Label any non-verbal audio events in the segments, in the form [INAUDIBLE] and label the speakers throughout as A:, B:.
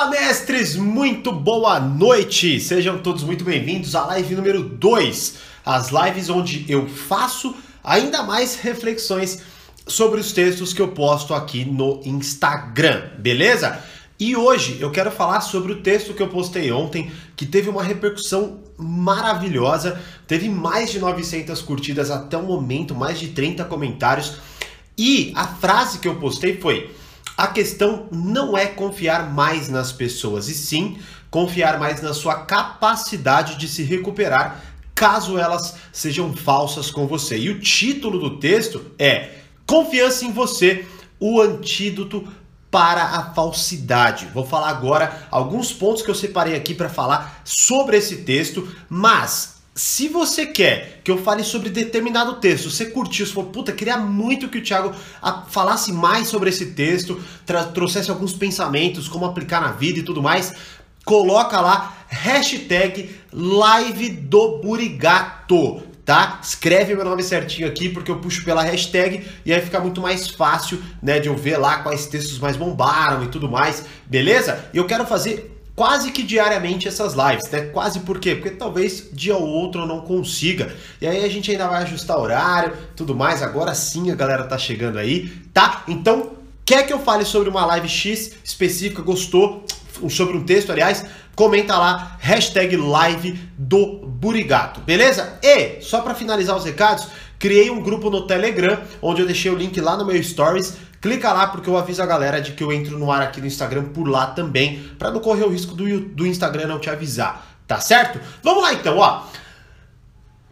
A: Fala mestres, muito boa noite! Sejam todos muito bem-vindos à live número 2, as lives onde eu faço ainda mais reflexões sobre os textos que eu posto aqui no Instagram, beleza? E hoje eu quero falar sobre o texto que eu postei ontem, que teve uma repercussão maravilhosa, teve mais de 900 curtidas até o momento, mais de 30 comentários. E a frase que eu postei foi: a questão não é confiar mais nas pessoas, e sim confiar mais na sua capacidade de se recuperar caso elas sejam falsas com você. E o título do texto é Confiança em você, o antídoto para a falsidade. Vou falar agora alguns pontos que eu separei aqui para falar sobre esse texto, mas se você quer que eu fale sobre determinado texto, você curtiu, você falou, puta, queria muito que o Thiago falasse mais sobre esse texto, trouxesse alguns pensamentos, como aplicar na vida e tudo mais, coloca lá hashtag live do Burigato, tá? Escreve meu nome certinho aqui porque eu puxo pela hashtag e aí fica muito mais fácil, né, de eu ver lá quais textos mais bombaram e tudo mais, beleza? E eu quero fazer quase que diariamente essas lives, né? Quase por quê? Porque talvez dia ou outro eu não consiga. E aí a gente ainda vai ajustar horário, tudo mais. Agora sim a galera tá chegando aí, tá? Então, quer que eu fale sobre uma live X específica, gostou? Sobre um texto, aliás, comenta lá, hashtag live do Burigato, beleza? E, só para finalizar os recados, criei um grupo no Telegram, onde eu deixei o link lá no meu Stories, Clica lá porque eu aviso a galera de que eu entro no ar aqui no Instagram por lá também, para não correr o risco do, do Instagram não te avisar, tá certo? Vamos lá então, ó.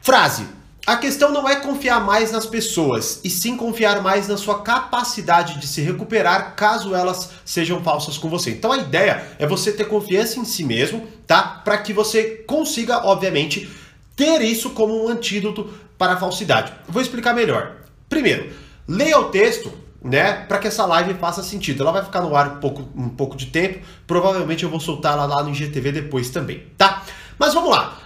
A: Frase: a questão não é confiar mais nas pessoas, e sim confiar mais na sua capacidade de se recuperar caso elas sejam falsas com você. Então a ideia é você ter confiança em si mesmo, tá? Para que você consiga, obviamente, ter isso como um antídoto para a falsidade. Vou explicar melhor. Primeiro, leia o texto né, para que essa live faça sentido. Ela vai ficar no ar um pouco, um pouco de tempo, provavelmente eu vou soltar ela lá no IGTV depois também, tá? Mas vamos lá.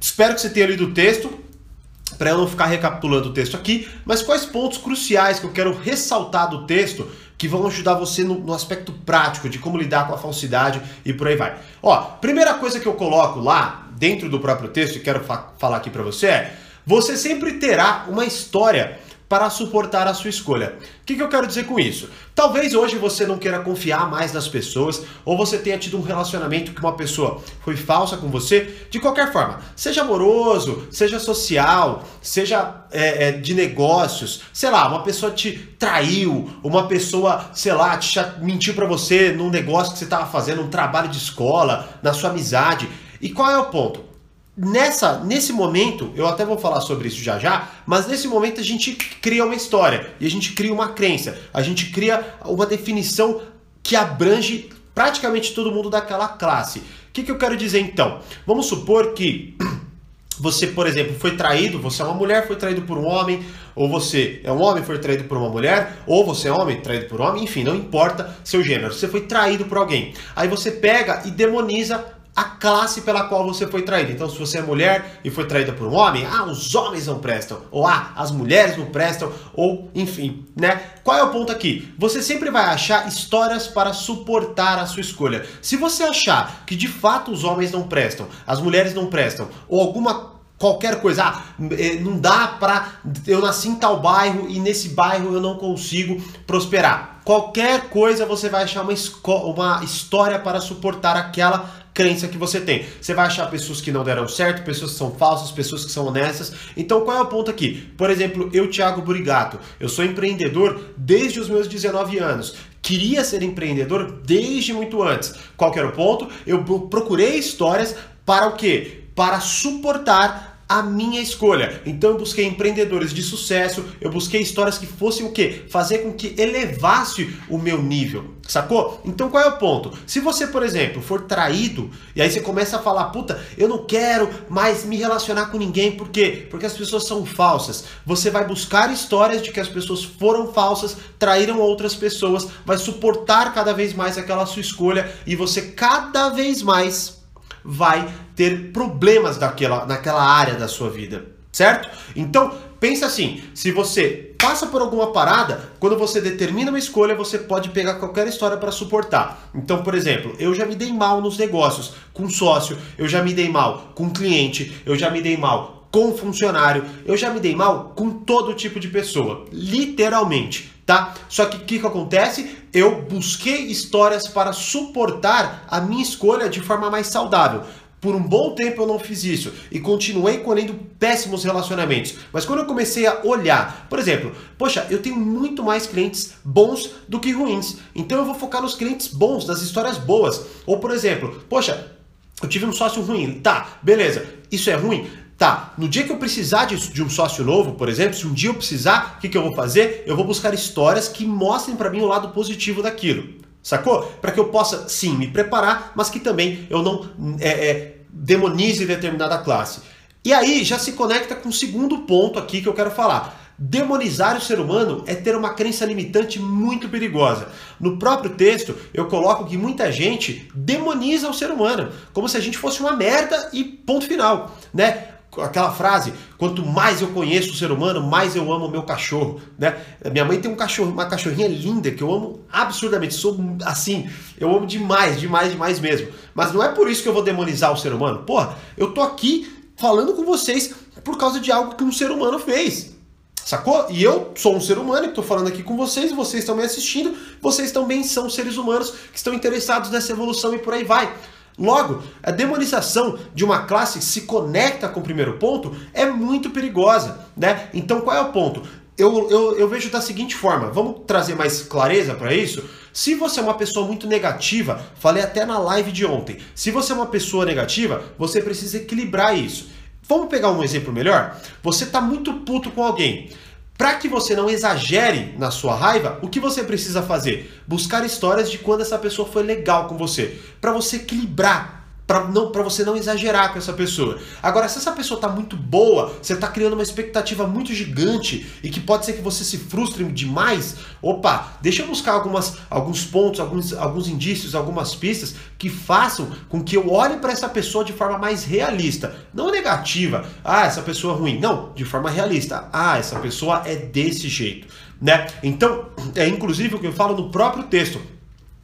A: Espero que você tenha lido o texto, para eu não ficar recapitulando o texto aqui, mas quais pontos cruciais que eu quero ressaltar do texto que vão ajudar você no, no, aspecto prático de como lidar com a falsidade e por aí vai. Ó, primeira coisa que eu coloco lá dentro do próprio texto e quero fa falar aqui para você é: você sempre terá uma história para suportar a sua escolha. O que, que, eu quero dizer com isso? Talvez hoje você não queira confiar mais nas pessoas, ou você tenha tido um relacionamento que uma pessoa foi falsa com você. De qualquer forma, seja amoroso, seja social, seja é, é, de negócios, sei lá, uma pessoa te traiu, uma pessoa, sei lá, te mentiu para você num negócio que você estava fazendo, um trabalho de escola, na sua amizade. E qual é o ponto? Nessa, nesse momento, eu até vou falar sobre isso já já, mas nesse momento a gente cria uma história e a gente cria uma crença, a gente cria uma definição que abrange praticamente todo mundo daquela classe. O que, que eu quero dizer então? Vamos supor que [CLEARS THROAT] você, por exemplo, foi traído, você é uma mulher, foi traído por um homem, ou você é um homem, foi traído por uma mulher, ou você é homem, traído por homem, enfim, não importa seu gênero, você foi traído por alguém. Aí você pega e demoniza a classe pela qual você foi traído. Então, se você é mulher e foi traída por um homem, ah, os homens não prestam, ou ah, as mulheres não prestam, ou enfim, né? Qual é o ponto aqui? Você sempre vai achar histórias para suportar a sua escolha. Se você achar que de fato os homens não prestam, as mulheres não prestam, ou alguma qualquer coisa, ah, é, não dá pra. Eu nasci em tal bairro e nesse bairro eu não consigo prosperar. Qualquer coisa você vai achar uma, uma história para suportar aquela crença que você tem. Você vai achar pessoas que não deram certo, pessoas que são falsas, pessoas que são honestas. Então qual é o ponto aqui? Por exemplo, eu, Thiago Burigato, eu sou empreendedor desde os meus 19 anos. Queria ser empreendedor desde muito antes. Qual era o ponto? Eu procurei histórias para o quê? Para suportar a minha escolha. Então eu busquei empreendedores de sucesso, eu busquei histórias que fossem o quê? Fazer com que elevasse o meu nível, sacou? Então qual é o ponto? Se você, por exemplo, for traído e aí você começa a falar, puta, eu não quero mais me relacionar com ninguém, por quê? Porque as pessoas são falsas. Você vai buscar histórias de que as pessoas foram falsas, traíram outras pessoas, vai suportar cada vez mais aquela sua escolha e você cada vez mais vai ter problemas daquela, naquela área da sua vida, certo? Então, pensa assim, se você passa por alguma parada, quando você determina uma escolha, você pode pegar qualquer história para suportar. Então, por exemplo, eu já me dei mal nos negócios com sócio, eu já me dei mal com cliente, eu já me dei mal com funcionário, eu já me dei mal com todo tipo de pessoa, literalmente, tá? Só que o que, que acontece? Eu busquei histórias para suportar a minha escolha de forma mais saudável. Por um bom tempo eu não fiz isso e continuei colhendo péssimos relacionamentos. Mas quando eu comecei a olhar, por exemplo, poxa, eu tenho muito mais clientes bons do que ruins. Então eu vou focar nos clientes bons, nas histórias boas. Ou por exemplo, poxa, eu tive um sócio ruim. Tá, beleza. Isso é ruim? Tá, no dia que eu precisar de, de, um sócio novo, por exemplo, se um dia eu precisar, o que, que eu vou fazer? Eu vou buscar histórias que mostrem para mim o lado positivo daquilo. Sacou? Para que eu possa, sim, me preparar, mas que também eu não é, é, demonize determinada classe. E aí já se conecta com o segundo ponto aqui que eu quero falar. Demonizar o ser humano é ter uma crença limitante muito perigosa. No próprio texto, eu coloco que muita gente demoniza o ser humano, como se a gente fosse uma merda e ponto final, né? Aquela frase, quanto mais eu conheço o ser humano, mais eu amo o meu cachorro, né? Minha mãe tem um cachorro, uma cachorrinha linda que eu amo absurdamente, sou assim, eu amo demais, demais, demais mesmo. Mas não é por isso que eu vou demonizar o ser humano. Porra, eu tô aqui falando com vocês por causa de algo que um ser humano fez. Sacou? E eu sou um ser humano que estou falando aqui com vocês, vocês estão me assistindo, vocês também são seres humanos que estão interessados nessa evolução e por aí vai. Logo, a demonização de uma classe se conecta com o primeiro ponto é muito perigosa, né? Então qual é o ponto? Eu, eu, eu vejo da seguinte forma, vamos trazer mais clareza para isso? Se você é uma pessoa muito negativa, falei até na live de ontem, se você é uma pessoa negativa, você precisa equilibrar isso. Vamos pegar um exemplo melhor? Você está muito puto com alguém. Para que você não exagere na sua raiva, o que você precisa fazer? Buscar histórias de quando essa pessoa foi legal com você, para você equilibrar para não para você não exagerar com essa pessoa. Agora, se essa pessoa tá muito boa, você tá criando uma expectativa muito gigante e que pode ser que você se frustre demais, opa, deixa eu buscar algumas, alguns pontos, alguns, alguns indícios, algumas pistas que façam com que eu olhe para essa pessoa de forma mais realista, não negativa. Ah, essa pessoa é ruim. Não, de forma realista. Ah, essa pessoa é desse jeito, né? Então, é inclusive o que eu falo no próprio texto.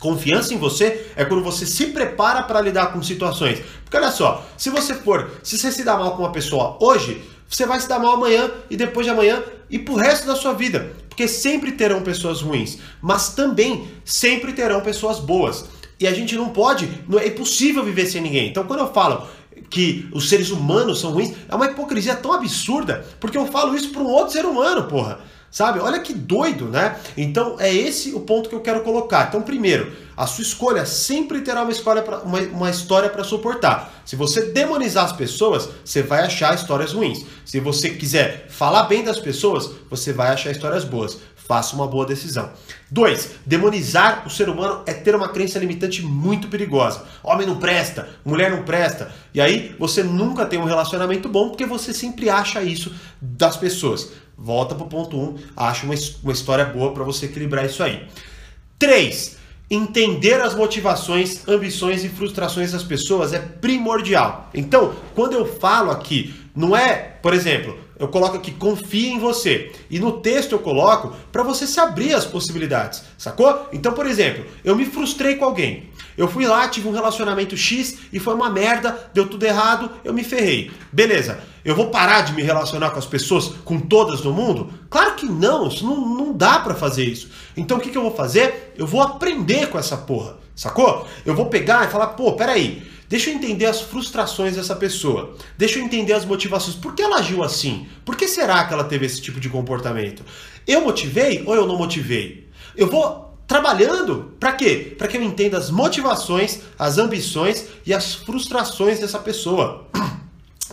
A: Confiança em você é quando você se prepara para lidar com situações. Porque olha só, se você for, se você se dá mal com uma pessoa hoje, você vai se dar mal amanhã e depois de amanhã e pro resto da sua vida. Porque sempre terão pessoas ruins, mas também sempre terão pessoas boas. E a gente não pode, não é impossível viver sem ninguém. Então quando eu falo que os seres humanos são ruins, é uma hipocrisia tão absurda, porque eu falo isso para um outro ser humano, porra. Sabe? Olha que doido, né? Então é esse o ponto que eu quero colocar. Então, primeiro, a sua escolha sempre terá uma, escolha pra, uma, uma história para suportar. Se você demonizar as pessoas, você vai achar histórias ruins. Se você quiser falar bem das pessoas, você vai achar histórias boas. Faça uma boa decisão. Dois, demonizar o ser humano é ter uma crença limitante muito perigosa. Homem não presta, mulher não presta. E aí você nunca tem um relacionamento bom porque você sempre acha isso das pessoas. Volta para o ponto 1, um, acha uma, uma história boa para você equilibrar isso aí. 3. Entender as motivações, ambições e frustrações das pessoas é primordial. Então, quando eu falo aqui, não é, por exemplo, eu coloco aqui confie em você. E no texto eu coloco para você se abrir as possibilidades, sacou? Então, por exemplo, eu me frustrei com alguém. Eu fui lá, tive um relacionamento X e foi uma merda, deu tudo errado, eu me ferrei. Beleza, eu vou parar de me relacionar com as pessoas, com todas no mundo? Claro que não, isso não, não dá para fazer isso. Então o que, que eu vou fazer? Eu vou aprender com essa porra, sacou? Eu vou pegar e falar, pô, peraí, deixa eu entender as frustrações dessa pessoa, deixa eu entender as motivações, por que ela agiu assim? Por que será que ela teve esse tipo de comportamento? Eu motivei ou eu não motivei? Eu vou trabalhando para quê? Para que eu entenda as motivações, as ambições e as frustrações dessa pessoa.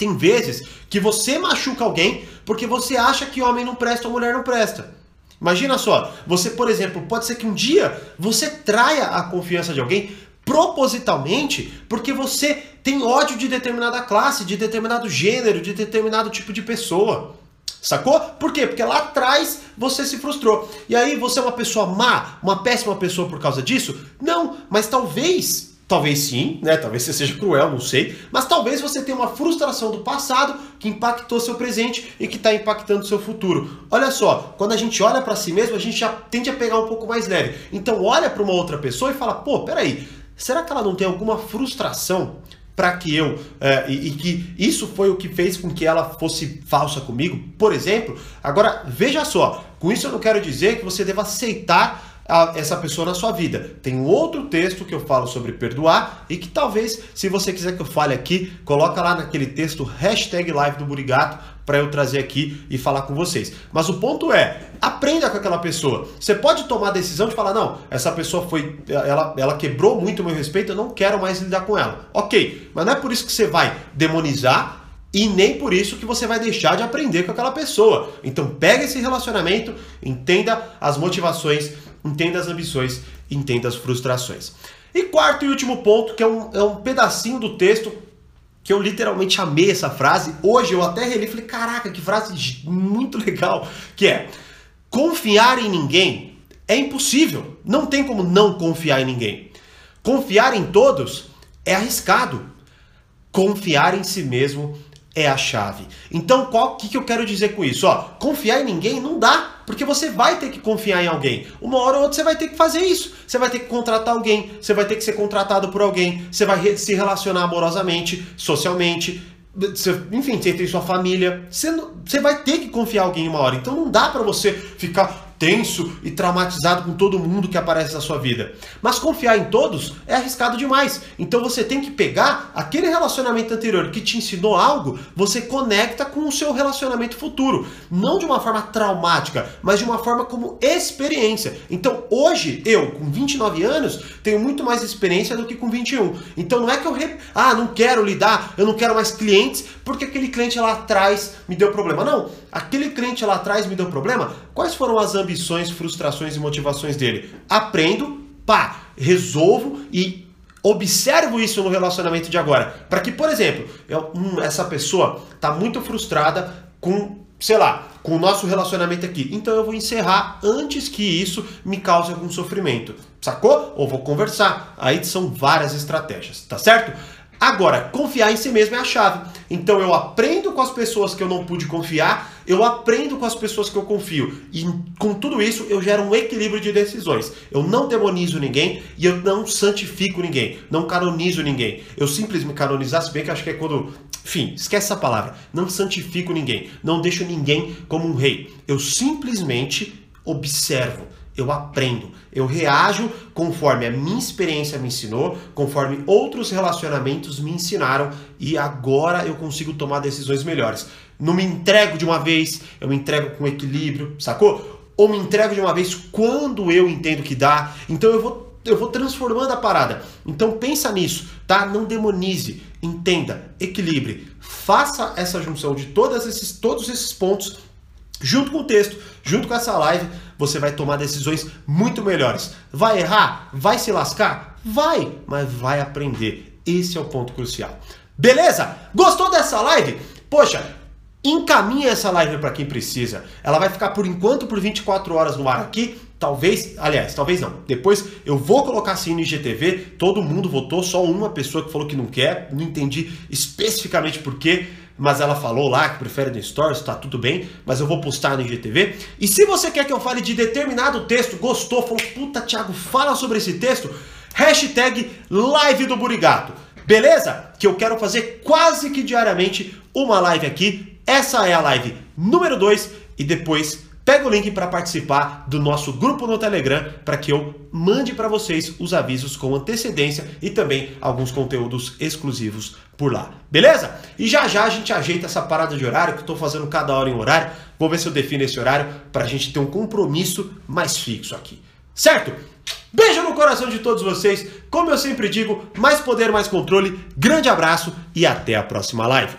A: Tem vezes que você machuca alguém porque você acha que homem não presta ou mulher não presta. Imagina só, você, por exemplo, pode ser que um dia você traia a confiança de alguém propositalmente porque você tem ódio de determinada classe, de determinado gênero, de determinado tipo de pessoa. Sacou? Por quê? Porque lá atrás você se frustrou. E aí você é uma pessoa má, uma péssima pessoa por causa disso? Não, mas talvez Talvez sim, né? Talvez você seja cruel, não sei. Mas talvez você tenha uma frustração do passado que impactou seu presente e que está impactando seu futuro. Olha só, quando a gente olha para si mesmo, a gente já tende a pegar um pouco mais leve. Então olha para uma outra pessoa e fala, pô, peraí, será que ela não tem alguma frustração para que eu é, e, e, que isso foi o que fez com que ela fosse falsa comigo, por exemplo. Agora veja só, com isso eu não quero dizer que você deva aceitar a, essa pessoa na sua vida. Tem um outro texto que eu falo sobre perdoar e que talvez, se você quiser que eu fale aqui, coloca lá naquele texto hashtag live do Burigato para eu trazer aqui e falar com vocês. Mas o ponto é, aprenda com aquela pessoa. Você pode tomar a decisão de falar, não, essa pessoa foi, ela, ela quebrou muito o meu respeito, eu não quero mais lidar com ela. Ok, mas não é por isso que você vai demonizar e nem por isso que você vai deixar de aprender com aquela pessoa. Então pega esse relacionamento, entenda as motivações entenda as ambições, entenda as frustrações. E quarto e último ponto, que é um, é um pedacinho do texto que eu literalmente amei essa frase. Hoje eu até reli e falei, caraca, que frase muito [LAUGHS] legal, que é confiar em ninguém é impossível. Não tem como não confiar em ninguém. Confiar em todos é arriscado. Confiar em si mesmo é a chave. Então, qual que, que eu quero dizer com isso? Ó, confiar em ninguém não dá, porque você vai ter que confiar em alguém. Uma hora ou outra você vai ter que fazer isso. Você vai ter que contratar alguém, você vai ter que ser contratado por alguém, você vai se relacionar amorosamente, socialmente, você, enfim, você tem sua família. Você, você vai ter que confiar em alguém uma hora. Então não dá para você ficar tenso e traumatizado com todo mundo que aparece na sua vida. Mas confiar em todos é arriscado demais. Então você tem que pegar aquele relacionamento anterior que te ensinou algo, você conecta com o seu relacionamento futuro. Não de uma forma traumática, mas de uma forma como experiência. Então hoje, eu, com 29 anos, tenho muito mais experiência do que com 21. Então não é que eu, re... ah, não quero lidar, eu não quero mais clientes, porque aquele cliente lá atrás me deu problema. Não, aquele cliente lá atrás me deu problema. Quais foram as ambições? frustrações e motivações dele. Aprendo, pá, resolvo e observo isso no relacionamento de agora. Para que, por exemplo, eu, hum, essa pessoa está muito frustrada com, sei lá, com o nosso relacionamento aqui. Então eu vou encerrar antes que isso me cause algum sofrimento. Sacou? Ou vou conversar. Aí são várias estratégias, tá certo? Agora, confiar em si mesmo é a chave. Então eu aprendo com as pessoas que eu não pude confiar, eu aprendo com as pessoas que eu confio. E com tudo isso eu gero um equilíbrio de decisões. Eu não demonizo ninguém e eu não santifico ninguém, não canonizo ninguém. Eu simplesmente canonizar, se bem que acho que é quando. Enfim, esquece essa palavra. Não santifico ninguém, não deixo ninguém como um rei. Eu simplesmente observo eu aprendo, eu reajo conforme a minha experiência me ensinou, conforme outros relacionamentos me ensinaram e agora eu consigo tomar decisões melhores. Não me entrego de uma vez, eu me entrego com equilíbrio, sacou? Ou me entrego de uma vez quando eu entendo que dá. Então eu vou eu vou transformando a parada. Então pensa nisso, tá? Não demonize, entenda, equilibre, faça essa junção de todos esses, todos esses pontos junto com o texto, junto com essa live, você vai tomar decisões muito melhores. Vai errar? Vai se lascar? Vai, mas vai aprender. Esse é o ponto crucial. Beleza? Gostou dessa live? Poxa, encaminha essa live para quem precisa. Ela vai ficar por enquanto por 24 horas no ar aqui. Talvez, aliás, talvez não. Depois eu vou colocar assim no IGTV. Todo mundo votou, só uma pessoa que falou que não quer. Não entendi especificamente por quê mas ela falou lá que prefere no Stories, tá tudo bem, mas eu vou postar no IGTV. E se você quer que eu fale de determinado texto, gostou, falou, puta, Thiago, fala sobre esse texto, hashtag live do Burigato. Beleza? Que eu quero fazer quase que diariamente uma live aqui. Essa é a live número 2 e depois Pega o link para participar do nosso grupo no Telegram para que eu mande para vocês os avisos com antecedência e também alguns conteúdos exclusivos por lá. Beleza? E já já a gente ajeita essa parada de horário que eu estou fazendo cada hora em horário. Vou ver se eu defino esse horário para a gente ter um compromisso mais fixo aqui. Certo? Beijo no coração de todos vocês. Como eu sempre digo, mais poder, mais controle. Grande abraço e até a próxima live.